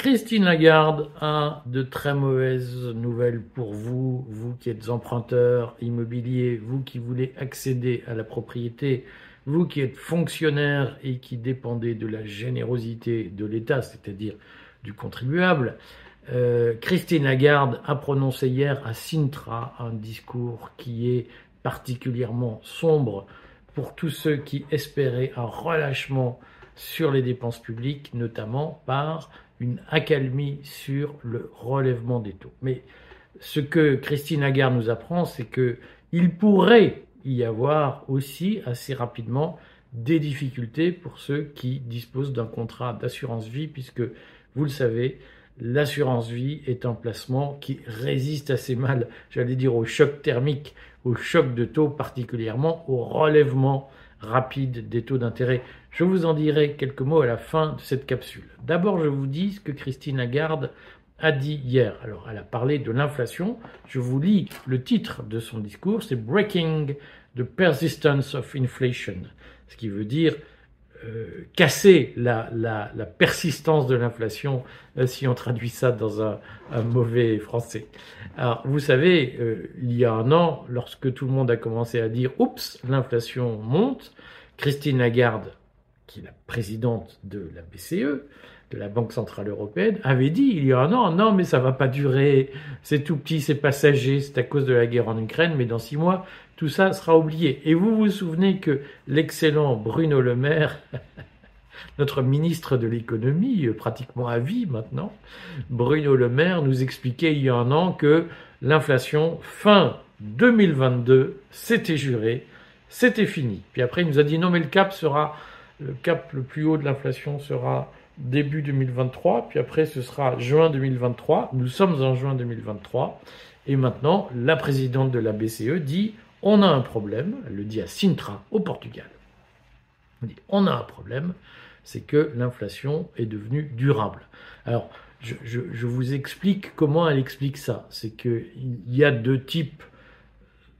Christine Lagarde a de très mauvaises nouvelles pour vous, vous qui êtes emprunteur immobilier, vous qui voulez accéder à la propriété, vous qui êtes fonctionnaire et qui dépendez de la générosité de l'État, c'est-à-dire du contribuable. Euh, Christine Lagarde a prononcé hier à Sintra un discours qui est particulièrement sombre pour tous ceux qui espéraient un relâchement sur les dépenses publiques, notamment par une accalmie sur le relèvement des taux. Mais ce que Christine Lagarde nous apprend, c'est que il pourrait y avoir aussi assez rapidement des difficultés pour ceux qui disposent d'un contrat d'assurance vie, puisque vous le savez, l'assurance vie est un placement qui résiste assez mal, j'allais dire, au choc thermique, au choc de taux, particulièrement au relèvement rapide des taux d'intérêt. Je vous en dirai quelques mots à la fin de cette capsule. D'abord, je vous dis ce que Christine Lagarde a dit hier. Alors, elle a parlé de l'inflation. Je vous lis le titre de son discours, c'est Breaking the Persistence of Inflation, ce qui veut dire euh, casser la, la, persistance de l'inflation, euh, si on traduit ça dans un, un mauvais français. Alors, vous savez, euh, il y a un an, lorsque tout le monde a commencé à dire « Oups, l'inflation monte », Christine Lagarde, qui est la présidente de la BCE, de la Banque Centrale Européenne, avait dit il y a un an, non mais ça va pas durer, c'est tout petit, c'est passager, c'est à cause de la guerre en Ukraine, mais dans six mois, tout ça sera oublié. Et vous vous souvenez que l'excellent Bruno Le Maire, notre ministre de l'économie, euh, pratiquement à vie maintenant, Bruno Le Maire nous expliquait il y a un an que l'inflation fin 2022, c'était juré, c'était fini. Puis après, il nous a dit non, mais le cap sera, le cap le plus haut de l'inflation sera début 2023, puis après ce sera juin 2023. Nous sommes en juin 2023. Et maintenant, la présidente de la BCE dit on a un problème, elle le dit à Sintra, au Portugal. Elle dit, on a un problème, c'est que l'inflation est devenue durable. Alors, je, je, vous explique comment elle explique ça. C'est qu'il y a deux types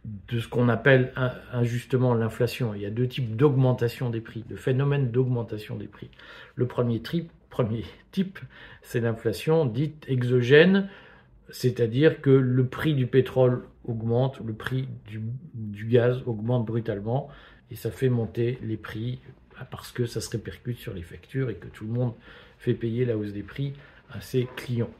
de ce qu'on appelle injustement l'inflation. Il y a deux types d'augmentation des prix, de phénomènes d'augmentation des prix. Le premier, type, c'est l'inflation dite exogène, c'est-à-dire que le prix du pétrole augmente, le prix du, gaz augmente brutalement, et ça fait monter les prix parce que ça se répercute sur les factures et que tout le monde fait payer la hausse des prix à ses clients.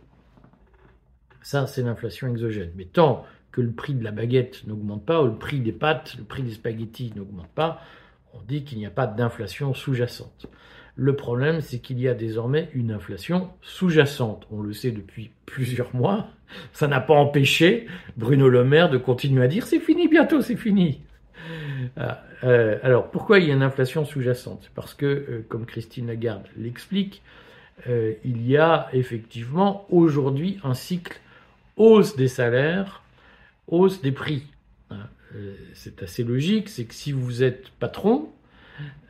Ça, c'est l'inflation exogène. Mais tant que le prix de la baguette n'augmente pas, ou le prix des pâtes, le prix des spaghettis n'augmente pas, on dit qu'il n'y a pas d'inflation sous-jacente. Le problème, c'est qu'il y a désormais une inflation sous-jacente. On le sait depuis plusieurs mois. Ça n'a pas empêché Bruno Le Maire de continuer à dire c'est fini bientôt, c'est fini. Ah, euh, alors pourquoi il y a une inflation sous-jacente? Parce que, euh, comme Christine Lagarde l'explique, euh, il y a effectivement aujourd'hui un cycle hausse des salaires, hausse des prix. Hein, c'est assez logique, c'est que si vous êtes patron,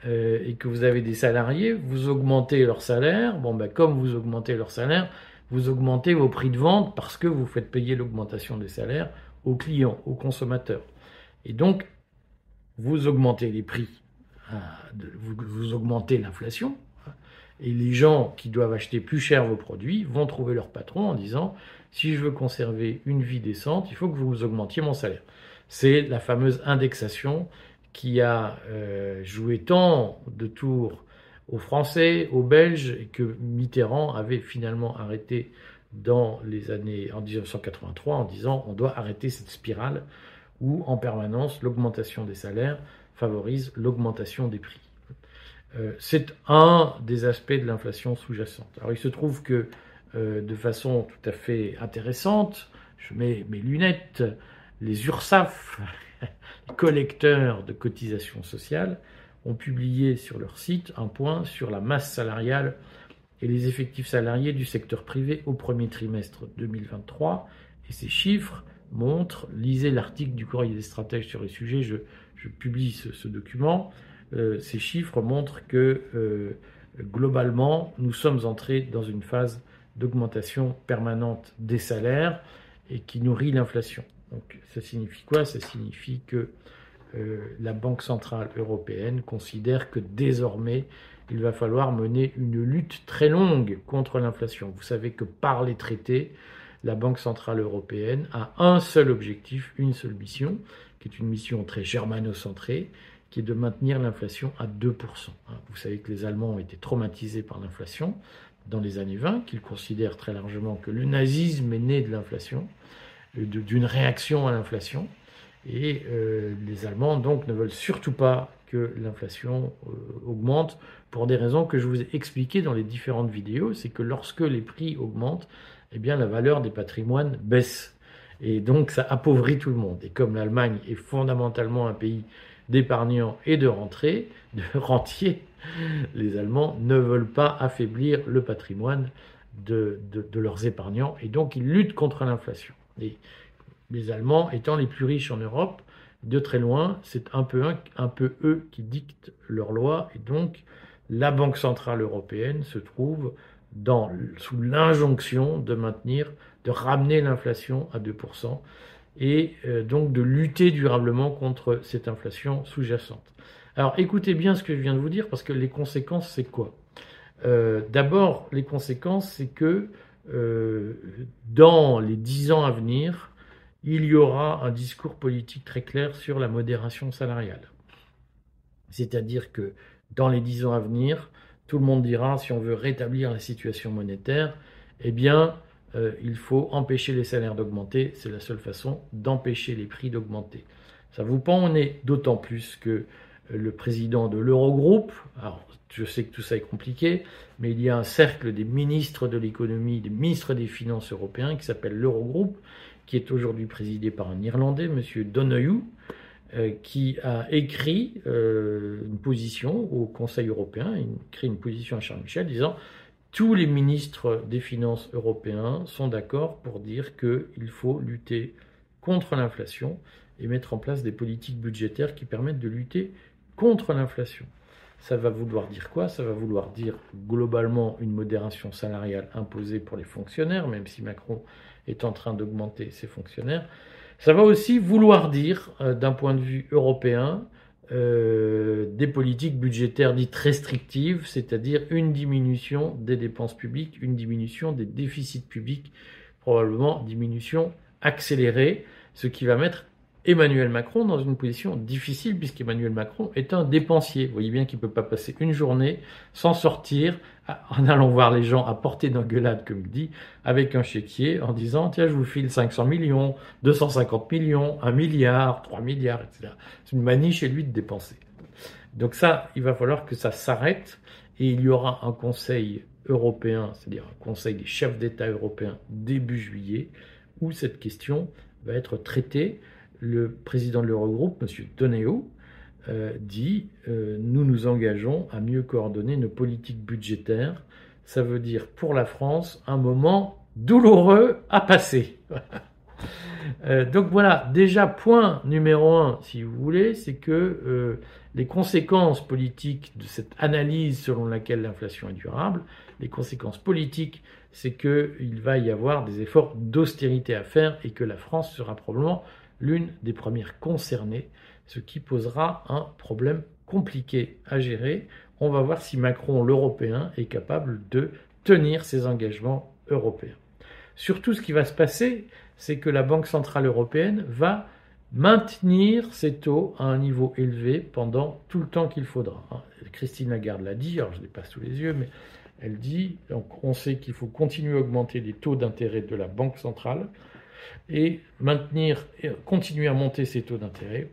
euh, et que vous avez des salariés, vous augmentez leur salaire. Bon, ben, comme vous augmentez leur salaire, vous augmentez vos prix de vente parce que vous faites payer l'augmentation des salaires aux clients, aux consommateurs. Et donc, vous augmentez les prix, euh, vous, vous augmentez l'inflation, et les gens qui doivent acheter plus cher vos produits vont trouver leur patron en disant si je veux conserver une vie décente, il faut que vous augmentiez mon salaire. C'est la fameuse indexation qui a euh, joué tant de tours aux Français, aux Belges, et que Mitterrand avait finalement arrêté dans les années en 1983 en disant on doit arrêter cette spirale où en permanence l'augmentation des salaires favorise l'augmentation des prix. Euh, c'est un des aspects de l'inflation sous-jacente. Alors il se trouve que euh, de façon tout à fait intéressante, je mets mes lunettes, les URSAF, collecteurs de cotisations sociales ont publié sur leur site un point sur la masse salariale et les effectifs salariés du secteur privé au premier trimestre 2023. Et ces chiffres montrent, lisez l'article du courrier des stratèges sur les sujets, je, publie ce, document, ces chiffres montrent que euh, globalement, nous sommes entrés dans une phase d'augmentation permanente des salaires et qui nourrit l'inflation. Donc ça signifie quoi? Ça signifie que euh, la Banque centrale européenne considère que désormais il va falloir mener une lutte très longue contre l'inflation. Vous savez que par les traités, la Banque Centrale Européenne a un seul objectif, une seule mission, qui est une mission très germano-centrée, qui est de maintenir l'inflation à 2%. Vous savez que les Allemands ont été traumatisés par l'inflation dans les années 20, qu'ils considèrent très largement que le nazisme est né de l'inflation, euh, d'une réaction à l'inflation. Et euh, les Allemands, donc, ne veulent surtout pas que l'inflation euh, augmente pour des raisons que je vous ai expliquées dans les différentes vidéos. C'est que lorsque les prix augmentent, eh bien, la valeur des patrimoines baisse. Et donc, ça appauvrit tout le monde. Et comme l'Allemagne est fondamentalement un pays d'épargnants et de rentrées, de rentiers, les Allemands ne veulent pas affaiblir le patrimoine de, leurs épargnants et donc ils luttent contre l'inflation. les Allemands étant les plus riches en Europe, de très loin, c'est un peu, eux qui dictent leurs lois et donc la Banque Centrale Européenne se trouve dans, sous l'injonction de maintenir, de ramener l'inflation à 2% et euh, donc de lutter durablement contre cette inflation sous-jacente. Alors écoutez bien ce que je viens de vous dire parce que les conséquences, c'est quoi? Euh, D'abord, les conséquences, c'est que euh, dans les dix ans à venir, il y aura un discours politique très clair sur la modération salariale. C'est-à-dire que dans les dix ans à venir, tout le monde dira, si on veut rétablir la situation monétaire, eh bien, euh, il faut empêcher les salaires d'augmenter. C'est la seule façon d'empêcher les prix d'augmenter. Ça vous pend on est d'autant plus que le président de l'Eurogroupe, alors je sais que tout ça est compliqué, mais il y a un cercle des ministres de l'économie, des ministres des finances européens qui s'appelle l'Eurogroupe, qui est aujourd'hui présidé par un Irlandais, M. Donoghue, euh, qui a écrit euh, une position au Conseil européen, il écrit une position à Charles Michel disant tous les ministres des Finances européens sont d'accord pour dire qu'il faut lutter contre l'inflation et mettre en place des politiques budgétaires qui permettent de lutter contre l'inflation. Ça va vouloir dire quoi? Ça va vouloir dire globalement une modération salariale imposée pour les fonctionnaires, même si Macron est en train d'augmenter ses fonctionnaires. Ça va aussi vouloir dire, euh, d'un point de vue européen, euh, des politiques budgétaires dites restrictives, c'est-à-dire une diminution des dépenses publiques, une diminution des déficits publics, probablement diminution accélérée, ce qui va mettre Emmanuel Macron dans une position difficile puisqu'Emmanuel Macron est un dépensier. Vous voyez bien qu'il ne peut pas passer une journée sans sortir en allant voir les gens à portée d'engueulade, comme dit, avec un chéquier en disant tiens, je vous file 500 millions, 250 millions, 1 milliard, 3 milliards, etc. C'est une manie chez lui de dépenser. Donc ça, il va falloir que ça s'arrête et il y aura un conseil européen, c'est-à-dire un conseil des chefs d'État européens début juillet, où cette question va être traitée le président de l'Eurogroupe, M. Donéo, euh, dit euh, Nous nous engageons à mieux coordonner nos politiques budgétaires. Ça veut dire pour la France un moment douloureux à passer. Euh, donc voilà, déjà point numéro un, si vous voulez, c'est que les conséquences politiques de cette analyse selon laquelle l'inflation est durable, les conséquences politiques, c'est qu'il va y avoir des efforts d'austérité à faire et que la France sera probablement l'une des premières concernées, ce qui posera un problème compliqué à gérer. On va voir si Macron, l'Européen, est capable de tenir ses engagements européens. Surtout, ce qui va se passer, c'est que la Banque Centrale Européenne va maintenir ses taux à un niveau élevé pendant tout le temps qu'il faudra. Christine Lagarde l'a dit, je ne l'ai sous les yeux, mais elle dit, on sait qu'il faut continuer à augmenter les taux d'intérêt de la Banque centrale, et maintenir, continuer à monter ces taux d'intérêt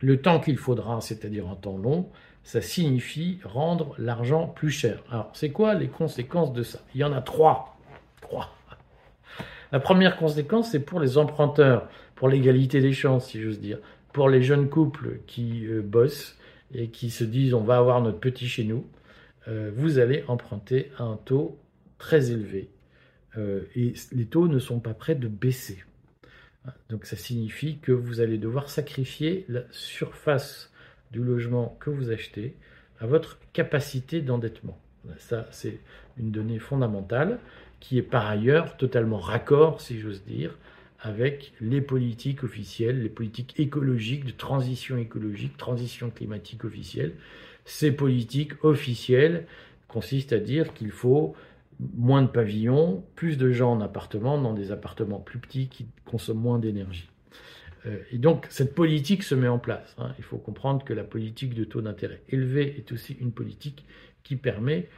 le temps qu'il faudra, c'est-à-dire un temps long, ça signifie rendre l'argent plus cher. Alors, c'est quoi les conséquences de ça? Il y en a trois. La première conséquence, c'est pour les emprunteurs, pour l'égalité des chances, si j'ose dire, pour les jeunes couples qui euh, bossent et qui se disent on va avoir notre petit chez nous, euh, vous allez emprunter à un taux très élevé. Euh, et les taux ne sont pas prêts de baisser. Donc ça signifie que vous allez devoir sacrifier la surface du logement que vous achetez à votre capacité d'endettement. Ça, c'est une donnée fondamentale qui est par ailleurs totalement raccord, si j'ose dire, avec les politiques officielles, les politiques écologiques, de transition écologique, transition climatique officielle. ces politiques officielles consistent à dire qu'il faut moins de pavillons, plus de gens en appartement, dans des appartements plus petits qui consomment moins d'énergie. Euh, et donc cette politique se met en place. Hein. Il faut comprendre que la politique de taux d'intérêt élevé est aussi une politique qui permet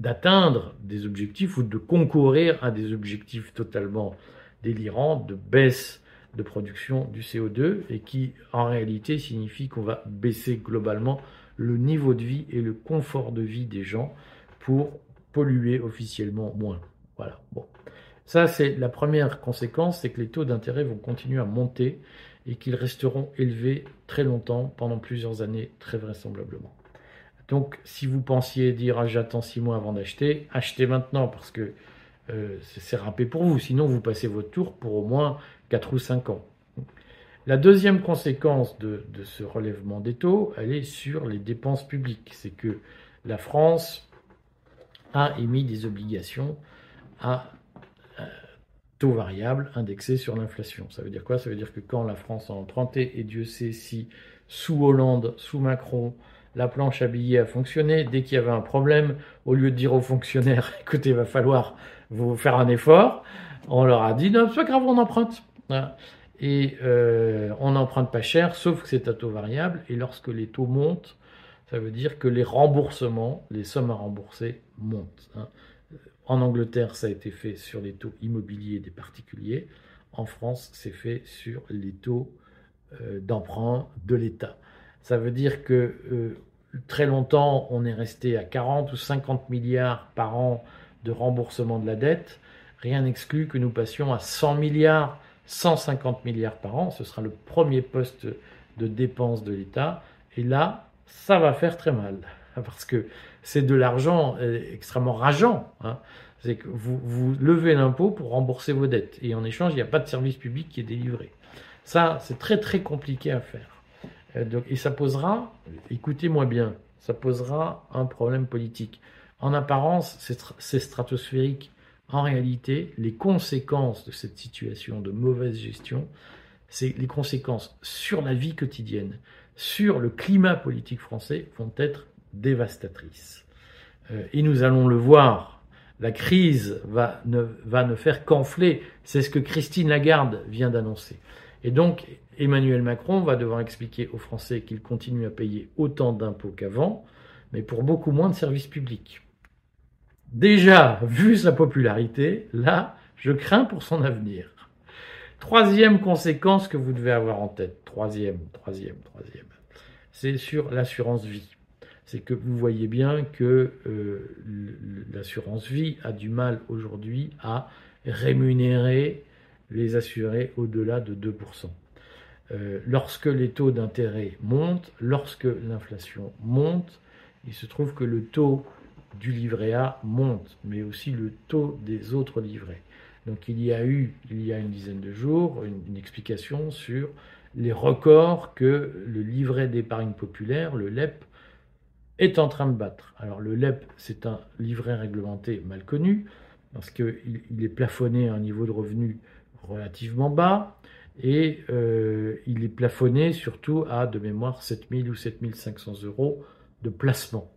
d'atteindre des objectifs ou de concourir à des objectifs totalement délirants de baisse de production du CO2 et qui en réalité signifie qu'on va baisser globalement le niveau de vie et le confort de vie des gens pour polluer officiellement moins. Voilà. Bon. Ça, c'est la première conséquence, c'est que les taux d'intérêt vont continuer à monter et qu'ils resteront élevés très longtemps, pendant plusieurs années, très vraisemblablement. Donc, si vous pensiez dire ah, j'attends six mois avant d'acheter, achetez maintenant parce que euh, c'est râpé pour vous. Sinon, vous passez votre tour pour au moins 4 ou 5 ans. La deuxième conséquence de, ce relèvement des taux, elle est sur les dépenses publiques. C'est que la France a émis des obligations à euh, taux variable indexés sur l'inflation. Ça veut dire quoi? Ça veut dire que quand la France a emprunté, et Dieu sait si sous Hollande, sous Macron, la planche à billets a fonctionné, dès qu'il y avait un problème, au lieu de dire aux fonctionnaires, écoutez, il va falloir vous faire un effort, on leur a dit, non, c'est pas grave, on emprunte. Et euh, on n'emprunte pas cher, sauf que c'est à taux variable. Et lorsque les taux montent, ça veut dire que les remboursements, les sommes à rembourser, montent. Hein. En Angleterre, ça a été fait sur les taux immobiliers des particuliers. En France, c'est fait sur les taux euh, d'emprunt de l'État. Ça veut dire que euh, très longtemps, on est resté à 40 ou 50 milliards par an de remboursement de la dette, rien n'exclut que nous passions à 100 milliards, 150 milliards par an. Ce sera le premier poste de dépense de l'État. Et là, ça va faire très mal. Parce que c'est de l'argent euh, extrêmement rageant. Hein. C'est que vous, vous levez l'impôt pour rembourser vos dettes. Et en échange, il n'y a pas de service public qui est délivré. Ça, c'est très très compliqué à faire. Euh, et ça posera, écoutez-moi bien, ça posera un problème politique. En apparence, c'est stratosphérique. En réalité, les conséquences de cette situation de mauvaise gestion, c'est les conséquences sur la vie quotidienne, sur le climat politique français, vont être dévastatrices. Euh, et nous allons le voir, la crise va ne, va ne faire qu'enfler. C'est ce que Christine Lagarde vient d'annoncer. Et donc, Emmanuel Macron va devoir expliquer aux Français qu'il continue à payer autant d'impôts qu'avant, mais pour beaucoup moins de services publics déjà, vu sa popularité, là, je crains pour son avenir. Troisième conséquence que vous devez avoir en tête, troisième, troisième, troisième, c'est sur l'assurance vie. C'est que vous voyez bien que euh, l'assurance vie a du mal aujourd'hui à rémunérer les assurés au-delà de 2%. Euh, lorsque les taux d'intérêt montent, lorsque l'inflation monte, il se trouve que le taux du livret A monte, mais aussi le taux des autres livrets. Donc il y a eu, il y a une dizaine de jours, une, explication sur les records que le livret d'épargne populaire, le LEP, est en train de battre. Alors le LEP, c'est un livret réglementé mal connu, parce qu'il il est plafonné à un niveau de revenu relativement bas, et euh, il est plafonné surtout à, de mémoire, 7000 ou 7500 euros de placement.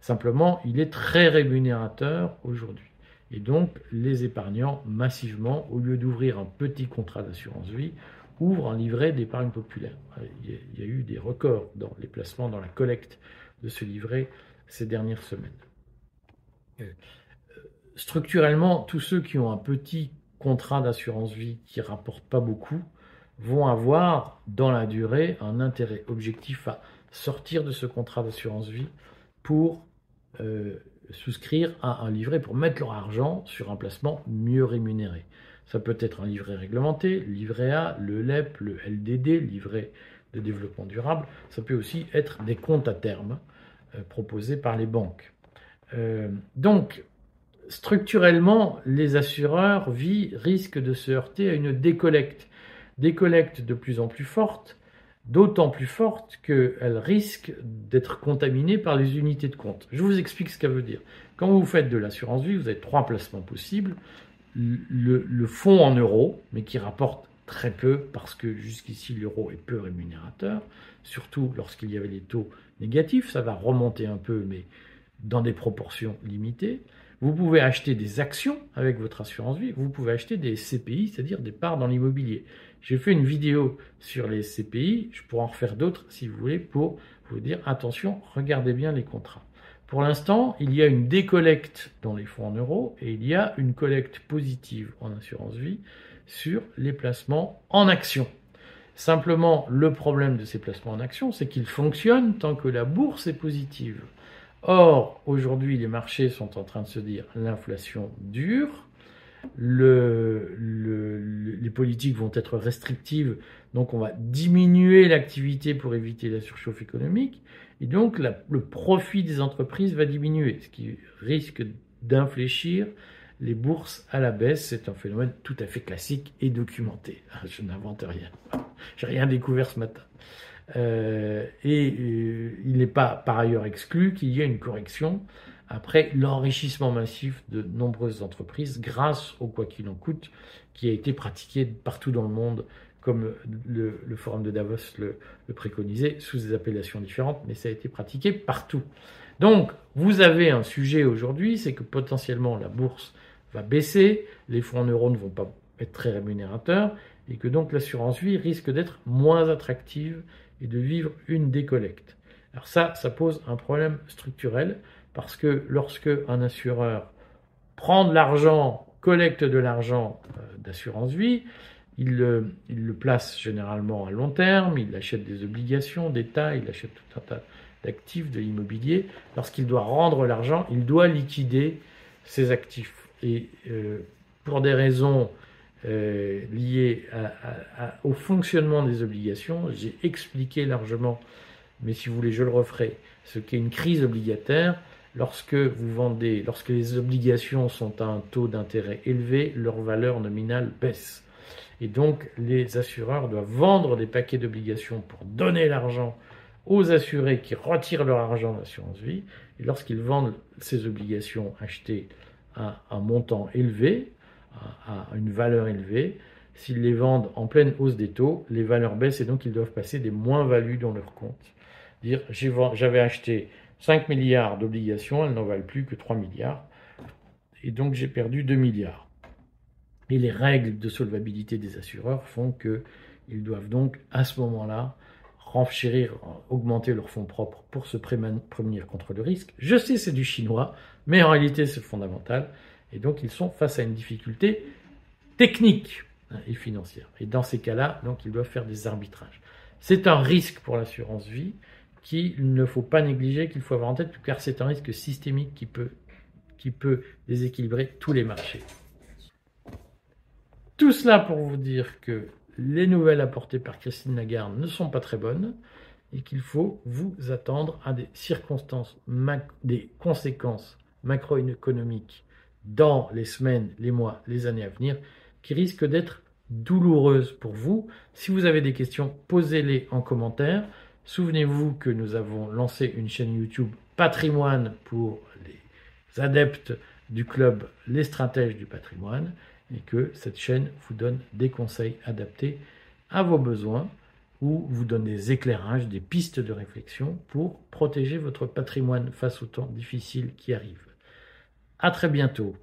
Simplement, il est très rémunérateur aujourd'hui. Et donc, les épargnants, massivement, au lieu d'ouvrir un petit contrat d'assurance vie, ouvrent un livret d'épargne populaire. Il y a eu des records dans les placements, dans la collecte de ce livret ces dernières semaines. Euh, structurellement, tous ceux qui ont un petit contrat d'assurance vie qui ne rapporte pas beaucoup vont avoir, dans la durée, un intérêt objectif à sortir de ce contrat d'assurance vie pour euh, souscrire à un livret pour mettre leur argent sur un placement mieux rémunéré. Ça peut être un livret réglementé, livret A, le LEP, le LDD, livret de développement durable. Ça peut aussi être des comptes à terme euh, proposés par les banques. Euh, donc, structurellement, les assureurs vie risquent de se heurter à une décollecte. Décollecte de plus en plus forte d'autant plus forte qu'elle risque d'être contaminée par les unités de compte. Je vous explique ce qu'elle veut dire. Quand vous faites de l'assurance vie, vous avez trois placements possibles. Le, fonds en euros, mais qui rapporte très peu parce que jusqu'ici l'euro est peu rémunérateur, surtout lorsqu'il y avait les taux négatifs. Ça va remonter un peu, mais dans des proportions limitées. Vous pouvez acheter des actions avec votre assurance vie. Vous pouvez acheter des CPI, c'est-à-dire des parts dans l'immobilier. J'ai fait une vidéo sur les CPI. Je pourrais en refaire d'autres si vous voulez pour vous dire attention, regardez bien les contrats. Pour l'instant, il y a une décollecte dans les fonds en euros et il y a une collecte positive en assurance vie sur les placements en actions. Simplement, le problème de ces placements en actions, c'est qu'ils fonctionnent tant que la bourse est positive. Or, aujourd'hui, les marchés sont en train de se dire l'inflation dure, le, les politiques vont être restrictives, donc on va diminuer l'activité pour éviter la surchauffe économique, et donc le profit des entreprises va diminuer, ce qui risque d'infléchir les bourses à la baisse. C'est un phénomène tout à fait classique et documenté. Je n'invente rien. J'ai rien découvert ce matin. Euh, et euh, il n'est pas par ailleurs exclu qu'il y ait une correction après l'enrichissement massif de nombreuses entreprises grâce au quoi qu'il en coûte qui a été pratiqué partout dans le monde comme le, forum de Davos le, le, préconisait, sous des appellations différentes, mais ça a été pratiqué partout. Donc, vous avez un sujet aujourd'hui, c'est que potentiellement la bourse va baisser, les fonds en euros ne vont pas être très rémunérateurs, et que donc l'assurance vie risque d'être moins attractive et de vivre une décollecte. Alors ça, ça pose un problème structurel, parce que lorsque un assureur prend de l'argent, collecte de l'argent euh, d'assurance vie, il le, place généralement à long terme, il achète des obligations d'État, il achète tout un tas d'actifs, de l'immobilier. Lorsqu'il doit rendre l'argent, il doit liquider ses actifs. Et euh, pour des raisons euh, liées au fonctionnement des obligations, j'ai expliqué largement, mais si vous voulez, je le referai, ce qu'est une crise obligataire lorsque vous vendez, lorsque les obligations sont à un taux d'intérêt élevé, leur valeur nominale baisse. Et donc, les assureurs doivent vendre des paquets d'obligations pour donner l'argent aux assurés qui retirent leur argent d'assurance vie. Et lorsqu'ils vendent ces obligations achetées à un montant élevé, à une valeur élevée, s'ils les vendent en pleine hausse des taux, les valeurs baissent et donc ils doivent passer des moins-values dans leur compte. Dire, j'avais acheté 5 milliards d'obligations, elles n'en valent plus que 3 milliards. Et donc j'ai perdu 2 milliards. Et les règles de solvabilité des assureurs font qu'ils doivent donc à ce moment-là renchérir, augmenter leurs fonds propres pour se prémunir contre le risque. Je sais c'est du chinois, mais en réalité c'est fondamental. Et donc ils sont face à une difficulté technique hein, et financière. Et dans ces cas-là, donc ils doivent faire des arbitrages. C'est un risque pour l'assurance vie qu'il ne faut pas négliger, qu'il faut avoir en tête, car c'est un risque systémique qui peut, qui peut déséquilibrer tous les marchés. Tout cela pour vous dire que les nouvelles apportées par Christine Lagarde ne sont pas très bonnes et qu'il faut vous attendre à des circonstances, des conséquences macroéconomiques dans les semaines, les mois, les années à venir qui risquent d'être douloureuses pour vous. Si vous avez des questions, posez-les en commentaire. Souvenez-vous que nous avons lancé une chaîne YouTube patrimoine pour les adeptes du club Les Stratèges du patrimoine et que cette chaîne vous donne des conseils adaptés à vos besoins ou vous donne des éclairages, des pistes de réflexion pour protéger votre patrimoine face aux temps difficiles qui arrivent. À très bientôt.